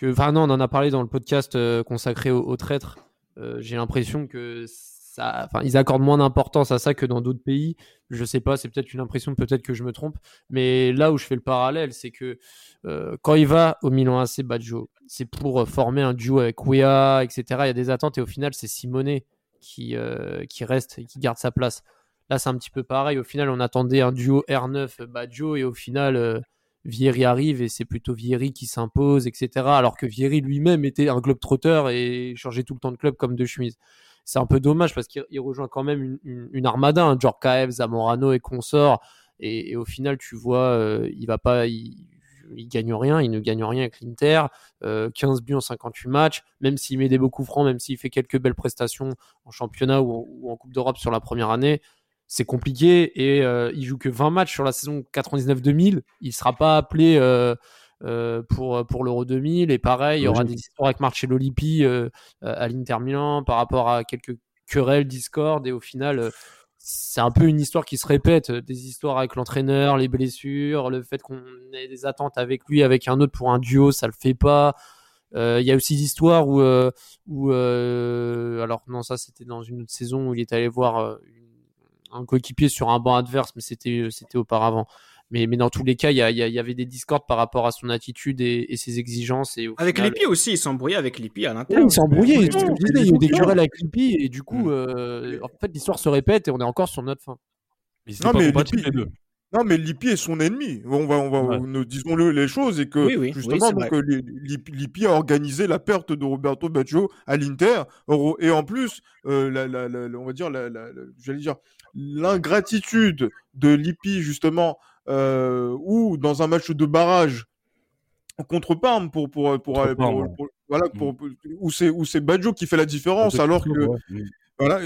que... Non, on en a parlé dans le podcast euh, consacré aux, traîtres. Euh, j'ai l'impression que ça... Enfin, ils accordent moins d'importance à ça que dans d'autres pays. Je sais pas, c'est peut-être une impression, peut-être que je me trompe. Mais là où je fais le parallèle, c'est que euh, quand il va au Milan AC Baggio, c'est pour former un duo avec Wea, etc. Il y a des attentes et au final, c'est Simone qui, qui reste et qui garde sa place. Là, c'est un petit peu pareil. Au final, on attendait un duo R9 Baggio et au final, Vieri arrive et c'est plutôt Vieri qui s'impose, etc. Alors que Vieri lui-même était un globe trotteur et changeait tout le temps de club comme de chemise. C'est un peu dommage parce qu'il il rejoint quand même une, armada, un Djorkaeff, Zamorano et consorts. Et, au final, tu vois, euh, il va pas, il, gagne rien, il ne gagne rien avec l'Inter. Euh, 15 buts en 58 matchs, même s'il met des beaux coups francs, même s'il fait quelques belles prestations en championnat ou en Coupe d'Europe sur la première année, c'est compliqué et euh, il joue que 20 matchs sur la saison 99-2000. Il sera pas appelé euh, euh, pour pour l'Euro 2000 et pareil, il y aura des histoires avec Marcello Lippi euh, à l'Inter Milan par rapport à quelques querelles, discordes et au final c'est un peu une histoire qui se répète, des histoires avec l'entraîneur, les blessures, le fait qu'on ait des attentes avec lui, avec un autre pour un duo, ça le fait pas. Euh, Il y a aussi l'histoire où, euh, où euh, alors non ça c'était dans une autre saison où il est allé voir un coéquipier sur un banc adverse, mais c'était c'était auparavant. Mais, mais dans tous les cas, il y, a, il y, avait des discords par rapport à son attitude et, et ses exigences. Et avec final... Lippi aussi, il s'embrouillait avec Lippi à l'intérieur. Oui, il s'embrouillait. il y a eu des querelles avec Lippi et du coup, euh, en fait, l'histoire se répète et on est encore sur notre fin. Compatibles les deux. Non, mais Lippi est son ennemi. On va, on va, Ouais. nous disons-le les choses et que Oui, oui, justement, donc, euh, Li- Lippi Lippi a organisé la perte de Roberto Baggio à l'Inter. Et en plus, euh, la, la- la- la- on va dire, la, la- la- j'allais dire, l'ingratitude de Lippi justement, euh, ou dans un match de barrage contre Parme pour pour pour, voilà pour, pour- où c'est où c'est Baggio qui fait la différence alors que Ouais. Mm. voilà,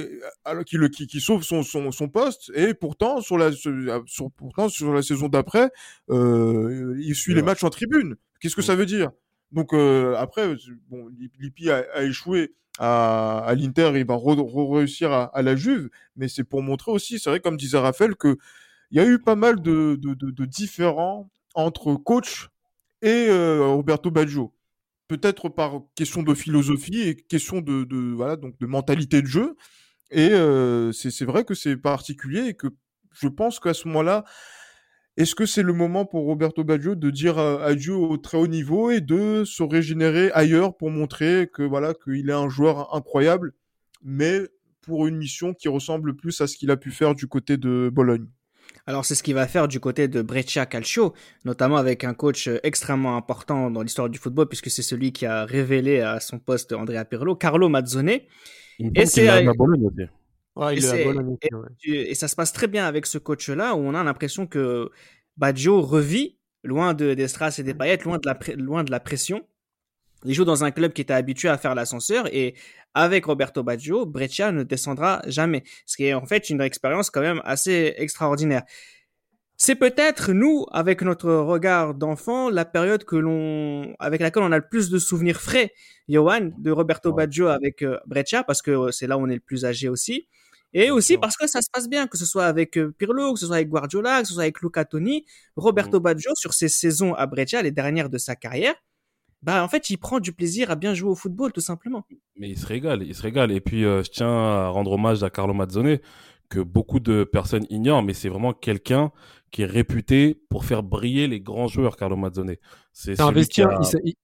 alors qu'il qui, qui sauve son, son, son poste et pourtant sur la sur, sur- pourtant sur la saison d'après, euh, il suit les matchs en tribune. Qu'est-ce que Mm. ça veut dire? Donc euh, après, bon, Lip- Lippi a, a échoué à, à l'Inter, il va re- re- réussir à, à la Juve, mais c'est pour montrer aussi, c'est vrai comme disait Raphaël, que il y a eu pas mal de, de, de, de différends entre coach et euh, Roberto Baggio peut-être par question de philosophie et question de, voilà donc de mentalité de jeu. Et euh, c'est vrai que c'est particulier et que je pense qu'à ce moment-là, est-ce que c'est le moment pour Roberto Baggio de dire euh, adieu au très haut niveau et de se régénérer ailleurs pour montrer que voilà qu'il est un joueur incroyable, mais pour une mission qui ressemble plus à ce qu'il a pu faire du côté de Bologne? Alors c'est ce qu'il va faire du côté de Breccia Calcio, notamment avec un coach euh, extrêmement important dans l'histoire du football, puisque c'est celui qui a révélé à son poste Andrea Pirlo, Carlo Mazzone. Et c'est à Bologne aussi. Ouais, Et ça se passe très bien avec ce coach-là, où on a l'impression que Baggio revit, loin de, des strass et des paillettes, loin de, la, pré- loin de la pression. Il joue dans un club qui était habitué à faire l'ascenseur et avec Roberto Baggio, Breccia ne descendra jamais. Ce qui est en fait une expérience quand même assez extraordinaire. C'est peut-être nous, avec notre regard d'enfant, la période que l'on, avec laquelle on a le plus de souvenirs frais, Johan, de Roberto. Baggio avec euh, Breccia, parce que euh, c'est là où on est le plus âgé aussi. Et aussi parce que ça se passe bien, que ce soit avec euh, Pirlo, que ce soit avec Guardiola, que ce soit avec Luca Toni, Roberto Baggio, sur ses saisons à Breccia, les dernières de sa carrière, bah, en fait, il prend du plaisir à bien jouer au football, tout simplement. Mais il se régale, il se régale. Et puis, euh, je tiens à rendre hommage à Carlo Mazzone, que beaucoup de personnes ignorent, mais c'est vraiment quelqu'un qui est réputé pour faire briller les grands joueurs, Carlo Mazzone. C'est Il s'investit- a-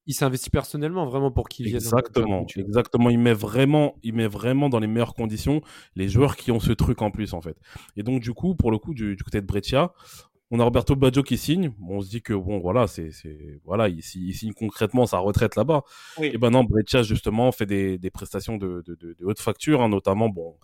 il personnellement vraiment pour qu'il vienne. Exactement, exactement. Il met vraiment, il met vraiment dans les meilleures conditions les joueurs qui ont ce truc en plus en fait. Et donc du coup, pour le coup, du, du côté de Breccia, on a Roberto Baggio qui signe. Bon, on se dit que bon, voilà, c'est, voilà, il, si- il signe concrètement sa retraite là-bas. Oui. Et ben non, Breccia justement fait des, des prestations de, de, de, de haute facture, hein, notamment bon.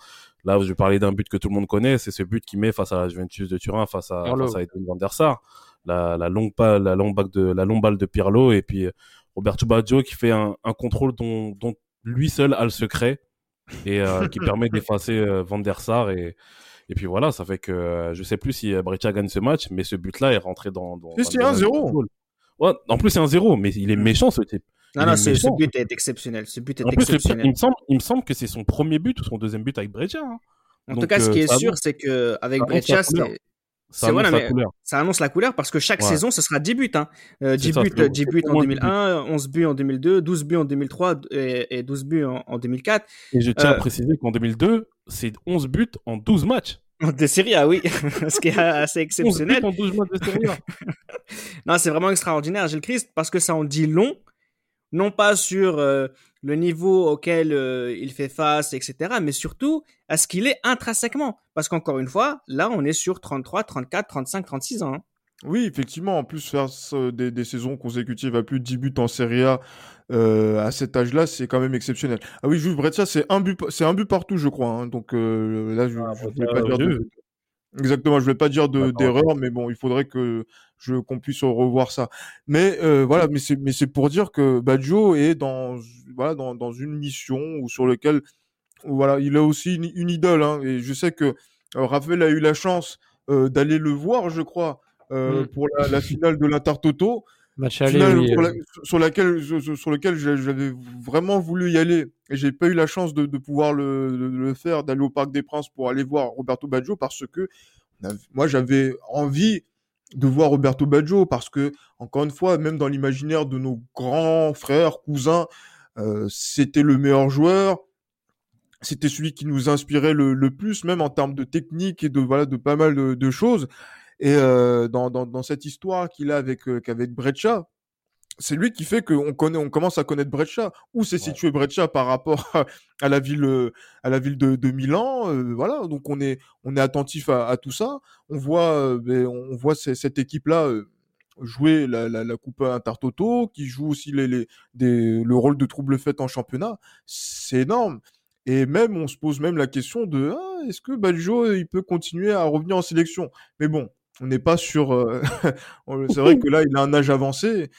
Là, je vais parler d'un but que tout le monde connaît, c'est ce but qu'il met face à la Juventus de Turin, face à, face à Edwin van der Sar, la, la longue pa- la longue balle de, la longue balle de Pirlo, et puis euh, Roberto Baggio qui fait un, un contrôle dont, dont lui seul a le secret et euh, qui permet d'effacer euh, Van der Sar et et puis voilà, ça fait que euh, je sais plus si euh, Breccia gagne ce match, mais ce but-là est rentré dans. dans domaine 1-0. du football. Ouais, en plus c'est un 0 mais il est méchant ce type. Non, Il non, ce, ce but est exceptionnel. Ce but est En plus, exceptionnel. il me semble, il me semble que c'est son premier but ou son deuxième but avec Breccia. hein. En Donc, tout cas, ce euh, qui est sûr, c'est que avec ça annonce Breccia, c'est Ça annonce voilà, la mais- couleur. ça annonce la couleur parce que chaque Ouais. saison, ce sera 10 buts. Hein. Euh, 10 C'est ça, buts, c'est- 10 c'est buts au en moins 10 2001, 11 buts en 2002, 12 buts en 2003 et, et 12 buts en, en 2004. Et je tiens à Euh, préciser qu'en 2002, c'est 11 buts en 12 matchs. De Serie A, oui, ce qui est assez 11 buts exceptionnel. en 12 matchs de Serie A. Non, c'est vraiment extraordinaire, Gilles Christ, parce que ça en dit long, non pas sur euh, le niveau auquel euh, il fait face, etc., mais surtout à ce qu'il est intrinsèquement. Parce qu'encore une fois, là, on est sur 33, 34, 35, 36 ans. hein. Oui, effectivement, en plus faire des, des saisons consécutives à plus de 10 buts en Serie A euh, à cet âge-là, c'est quand même exceptionnel. Ah oui, Jules Breccia, c'est un but, c'est un but partout, je crois. hein. donc euh, là, je, je voulais pas dire de... Exactement, je voulais pas dire de- d'erreur, mais bon, il faudrait que je qu'on puisse revoir ça. Mais euh, voilà, mais c'est mais c'est pour dire que Baggio est dans voilà dans, dans une mission ou sur lequel voilà, il a aussi une, une idole. Hein, et je sais que euh, Raphaël a eu la chance euh, d'aller le voir, je crois, euh, Mm. pour la, la finale de l'Intertoto, Match aller, finale oui, la- sur laquelle sur sur lequel j'a- j'avais vraiment voulu y aller et j'ai pas eu la chance de, de pouvoir le, le, le faire, d'aller au Parc des Princes pour aller voir Roberto Baggio parce que moi j'avais envie de voir Roberto Baggio parce que encore une fois, même dans l'imaginaire de nos grands frères, cousins, euh, c'était le meilleur joueur. C'était celui qui nous inspirait le, le plus, même en termes de technique et de voilà de pas mal de, de choses. Et euh, dans, dans, dans cette histoire qu'il a avec euh, qu'avec Breccia, c'est lui qui fait qu'on connaît, on commence à connaître Breccia. Où s'est situé Breccia par rapport à, la ville, euh, à la ville de, Milan. Euh, voilà, donc on est, on est attentif à, tout ça. On voit, euh, ben, on voit cette équipe-là jouer la, la, la Coupe Intertoto, qui joue aussi les, les, le rôle de trouble fête en championnat. C'est énorme. Et même, on se pose même la question de ah, est-ce que Baggio il peut continuer à revenir en sélection? Mais bon, on n'est pas sur. c'est vrai que là, il a un âge avancé.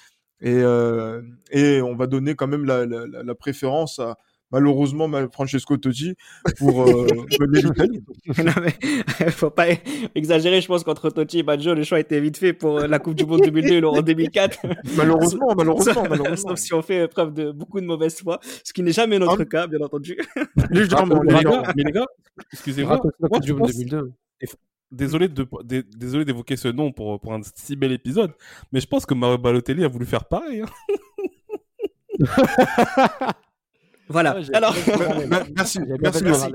Et, euh, et on va donner quand même la, la, la préférence à malheureusement Francesco Totti pour euh, l'Italie. non mais faut pas exagérer, je pense qu'entre Totti et Baggio, le choix était vite fait pour euh, la Coupe du Monde 2002 et l'Euro 2004. malheureusement, malheureusement, malheureusement. Sauf si on fait preuve de beaucoup de mauvaise foi, ce qui n'est jamais notre ah, cas, bien entendu. Mais les gars, excusez-moi. Coupe du Monde 2002 désolé de désolé d'évoquer ce nom pour, pour un si bel épisode, mais je pense que Mario Balotelli a voulu faire pareil. Hein. Voilà. Alors, merci, merci, merci,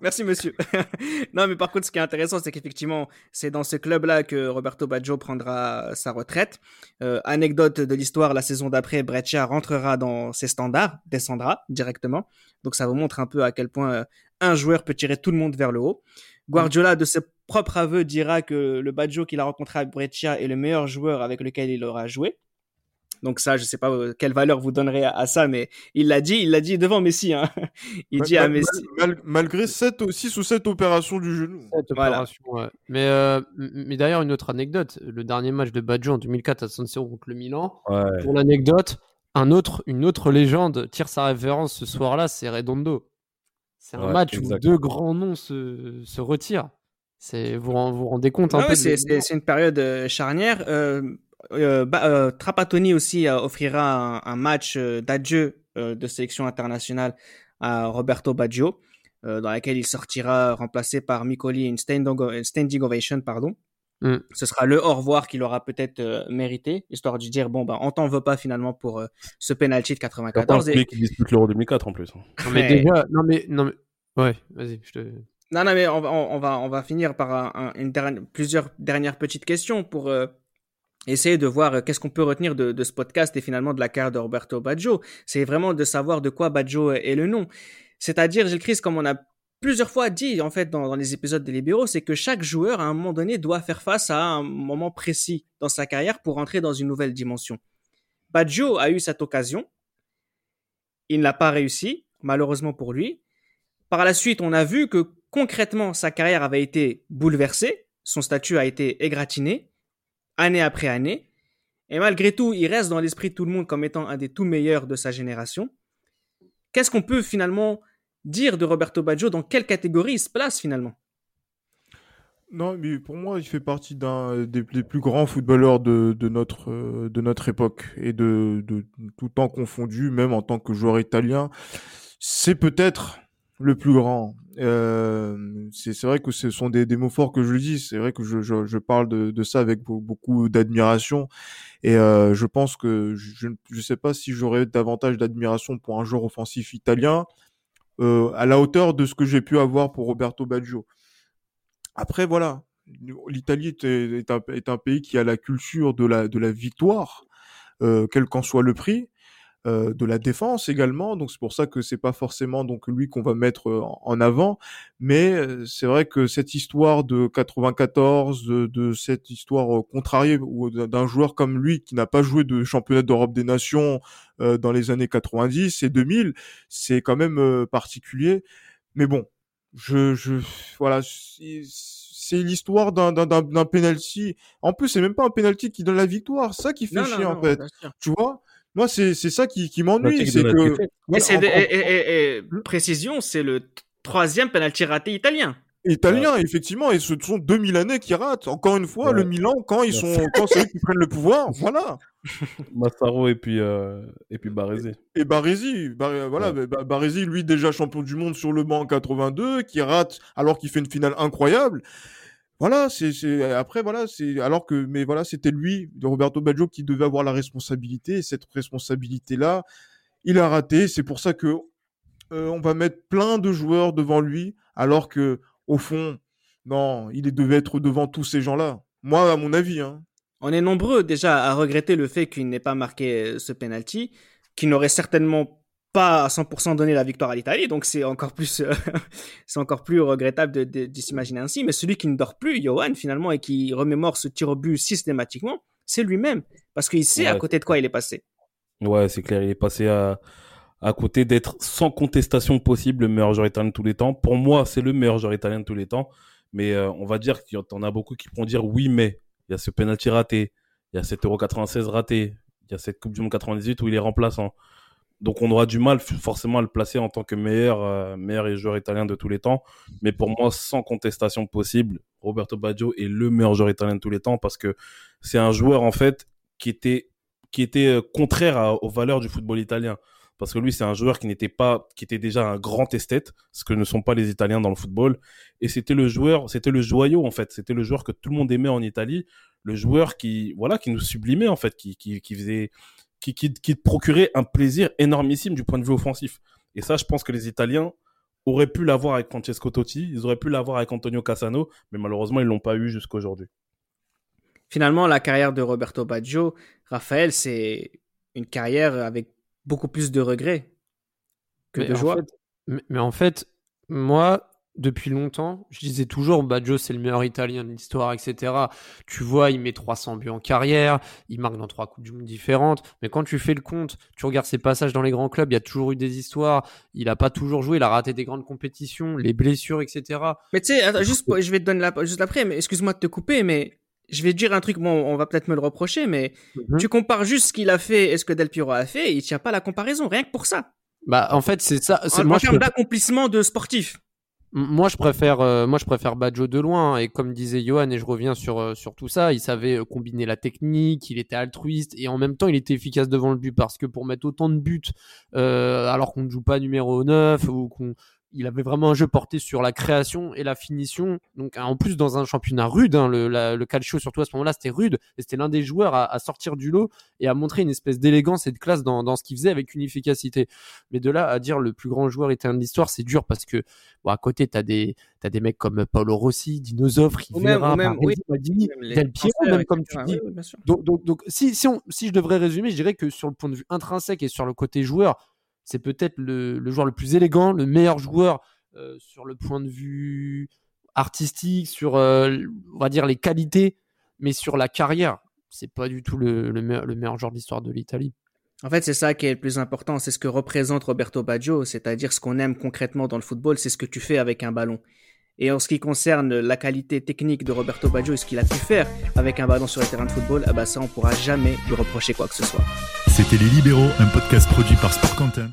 merci, monsieur. non, mais par contre, ce qui est intéressant, c'est qu'effectivement, c'est dans ce club-là que Roberto Baggio prendra sa retraite. Euh, anecdote de l'histoire, la saison d'après, Breccia rentrera dans ses standards, descendra directement. Donc, ça vous montre un peu à quel point euh, un joueur peut tirer tout le monde vers le haut. Guardiola, de ses propres aveux, dira que le Baggio qu'il a rencontré à Breccia est le meilleur joueur avec lequel il aura joué. Donc ça, je sais pas euh, quelle valeur vous donnerez à, ça, mais il l'a dit, il l'a dit devant Messi. Hein. Il dit à Messi. malgré 7, 6 ou 7 opérations du genou. Mais, euh, mais d'ailleurs, une autre anecdote. Le dernier match de Baggio en 2004 à San Siro contre le Milan. Pour l'anecdote, un autre, une autre légende tire sa référence ce soir-là, c'est Redondo. C'est un match où deux grands noms se, se retirent. Vous vous rendez compte un ah peu C'est une période euh, charnière. Euh, euh, euh, Trapattoni aussi offrira un, match d'adieu de sélection internationale à Roberto Baggio, dans laquelle il sortira remplacé par Micoli, une standing, ovation, pardon. Mm. Ce sera le au revoir qu'il aura peut-être mérité, histoire de dire bon ben on t'en veut pas finalement pour ce penalty de 94. Et qui dispute l'Euro 2004 en plus. Hein. Non mais déjà, non mais non mais ouais, vas-y, je te. Non non mais on va on va on va finir par une dernière, plusieurs dernières petites questions pour essayer de voir euh, qu'est-ce qu'on peut retenir de, de, ce podcast et finalement de la carrière de Roberto Baggio. C'est vraiment de savoir de quoi Baggio est le nom. C'est-à-dire, Gilles Christ, comme on a plusieurs fois dit en fait dans, dans les épisodes des libéraux, c'est que chaque joueur à un moment donné doit faire face à un moment précis dans sa carrière pour entrer dans une nouvelle dimension. Baggio a eu cette occasion, il n'a pas réussi, malheureusement pour lui. Par la suite, on a vu que concrètement sa carrière avait été bouleversée, son statut a été égratigné, année après année. Et malgré tout, il reste dans l'esprit de tout le monde comme étant un des tout meilleurs de sa génération. Qu'est-ce qu'on peut finalement dire de Roberto Baggio? Dans quelle catégorie il se place finalement? Non, mais pour moi, il fait partie d'un des, plus grands footballeurs de, notre, de notre époque et de, de tout temps confondu, même en tant que joueur italien. C'est peut-être le plus grand. Euh, c'est vrai que ce sont des, mots forts que je dis. C'est vrai que je, parle de, ça avec beaucoup d'admiration. Et euh, je pense que je ne sais pas si j'aurais davantage d'admiration pour un joueur offensif italien euh, à la hauteur de ce que j'ai pu avoir pour Roberto Baggio. Après, voilà, l'Italie est, un, pays qui a la culture de la, victoire, quel qu'en soit le prix. Euh, de la défense également. Donc c'est pour ça que c'est pas forcément donc lui qu'on va mettre euh, en avant, mais euh, c'est vrai que cette histoire de 94, de, cette histoire contrariée ou d'un joueur comme lui qui n'a pas joué de championnat d'Europe des Nations dans les années 90 et 2000, c'est quand même particulier. Mais bon, je, je voilà c'est l'histoire d'un d'un penalty. En plus, c'est même pas un penalty qui donne la victoire, ça qui fait chier en fait. Tu vois? Moi, c'est ça qui, qui m'ennuie. C'est que. et, et, précision, c'est le troisième penalty raté italien. Italien, effectivement, et ce sont 2000 années qui ratent. Encore une fois, le Milan, quand ils sont, quand c'est eux qui prennent le pouvoir, voilà. Massaro et puis, euh, et puis Baresi. Et Baresi, voilà, Baresi, lui, déjà champion du monde sur le banc en 82, qui rate alors qu'il fait une finale incroyable. Voilà, c'est après voilà, c'est alors que mais voilà, c'était lui, Roberto Baggio qui devait avoir la responsabilité et cette responsabilité là, il a raté, c'est pour ça que euh, on va mettre plein de joueurs devant lui alors que au fond non, il devait être devant tous ces gens-là. Moi à mon avis hein. on est nombreux déjà à regretter le fait qu'il n'ait pas marqué ce penalty, qui n'aurait certainement pas à 100% donné la victoire à l'Italie, donc c'est encore plus, euh, c'est encore plus regrettable de, de, de s'imaginer ainsi. Mais celui qui ne dort plus, Johan, finalement, et qui remémore ce tir au but systématiquement, c'est lui-même, parce qu'il sait Ouais. à côté de quoi il est passé. Ouais, c'est clair, il est passé à, à côté d'être sans contestation possible le meilleur joueur italien de tous les temps. Pour moi, c'est le meilleur joueur italien de tous les temps. Mais euh, on va dire qu'il y en a beaucoup qui pourront dire oui, mais il y a ce penalty raté, il y a cet Euro 96 raté, il y a cette Coupe du Monde 98 où il est remplaçant. Donc on aura du mal forcément à le placer en tant que meilleur, euh, meilleur joueur italien de tous les temps. Mais pour moi, sans contestation possible, Roberto Baggio est le meilleur joueur italien de tous les temps parce que c'est un joueur en fait qui était qui était euh, contraire aux valeurs du football italien. Parce que lui, c'est un joueur qui n'était pas, qui était déjà un grand esthète, ce que ne sont pas les Italiens dans le football. Et c'était le joueur, c'était le joyau, en fait. C'était le joueur que tout le monde aimait en Italie. Le joueur qui, voilà, qui nous sublimait, en fait, qui, qui, qui faisait, qui, qui, qui procurait un plaisir énormissime du point de vue offensif. Et ça, je pense que les Italiens auraient pu l'avoir avec Francesco Totti, ils auraient pu l'avoir avec Antonio Cassano, mais malheureusement, ils l'ont pas eu jusqu'à aujourd'hui. Finalement, la carrière de Roberto Baggio, Raphaël, c'est une carrière avec beaucoup plus de regrets que Mais de en joie. fait- mais, mais en fait, moi, depuis longtemps, je disais toujours, Baggio, c'est le meilleur Italien de l'histoire, etc. Tu vois, il met 300 buts en carrière, il marque dans trois Coupes du Monde différentes. Mais quand tu fais le compte, tu regardes ses passages dans les grands clubs, il y a toujours eu des histoires. Il a pas toujours joué, il a raté des grandes compétitions, les blessures, etc. Mais tu sais, juste, je vais te donner la, juste après, mais excuse-moi de te couper, mais je vais te dire un truc, bon, on va peut-être me le reprocher, mais Mhm. tu compares juste ce qu'il a fait et ce que Del Piero a fait, et il tient pas la comparaison, rien que pour ça. Bah, en fait, c'est ça. En, moi, en termes d'accomplissement de sportif. Moi, je préfère, euh, moi, je préfère de loin. Et comme disait Johan, et je reviens sur, euh, sur tout ça, il savait euh, combiner la technique, il était altruiste et en même temps, il était efficace devant le but parce que pour mettre autant de buts, euh, alors qu'on ne joue pas numéro 9 ou qu'on il avait vraiment un jeu porté sur la création et la finition. Donc, en plus, dans un championnat rude, hein, le, la- le calcio, surtout à ce moment-là, c'était rude. Et c'était l'un des joueurs à, à sortir du lot et à montrer une espèce d'élégance et de classe dans, dans ce qu'il faisait avec une efficacité. Mais de là à dire le plus grand joueur italien de l'histoire, c'est dur parce que Bon, à côté, t'as des, t'as des mecs comme Paolo Rossi, Dino Zoff, Ou même- Rivera, même, oui, les Del Piero, même comme tu dis. Oui. Donc, donc, donc si, si, on, si je devrais résumer, je dirais que sur le point de vue intrinsèque et sur le côté joueur, c'est peut-être le, joueur le plus élégant, le meilleur joueur euh, sur le point de vue artistique, sur, euh, on dire, les qualités, mais sur la carrière, c'est pas du tout le, le, meilleur, le meilleur joueur d'histoire de l'Italie. En fait, c'est ça qui est le plus important, c'est ce que représente Roberto Baggio, c'est-à-dire ce qu'on aime concrètement dans le football, c'est ce que tu fais avec un ballon. Et en ce qui concerne la qualité technique de Roberto Baggio et ce qu'il a pu faire avec un ballon sur le terrain de football, ah bah ça, on pourra jamais lui reprocher quoi que ce soit. C'était Les Libéraux, un podcast produit par Sport Content.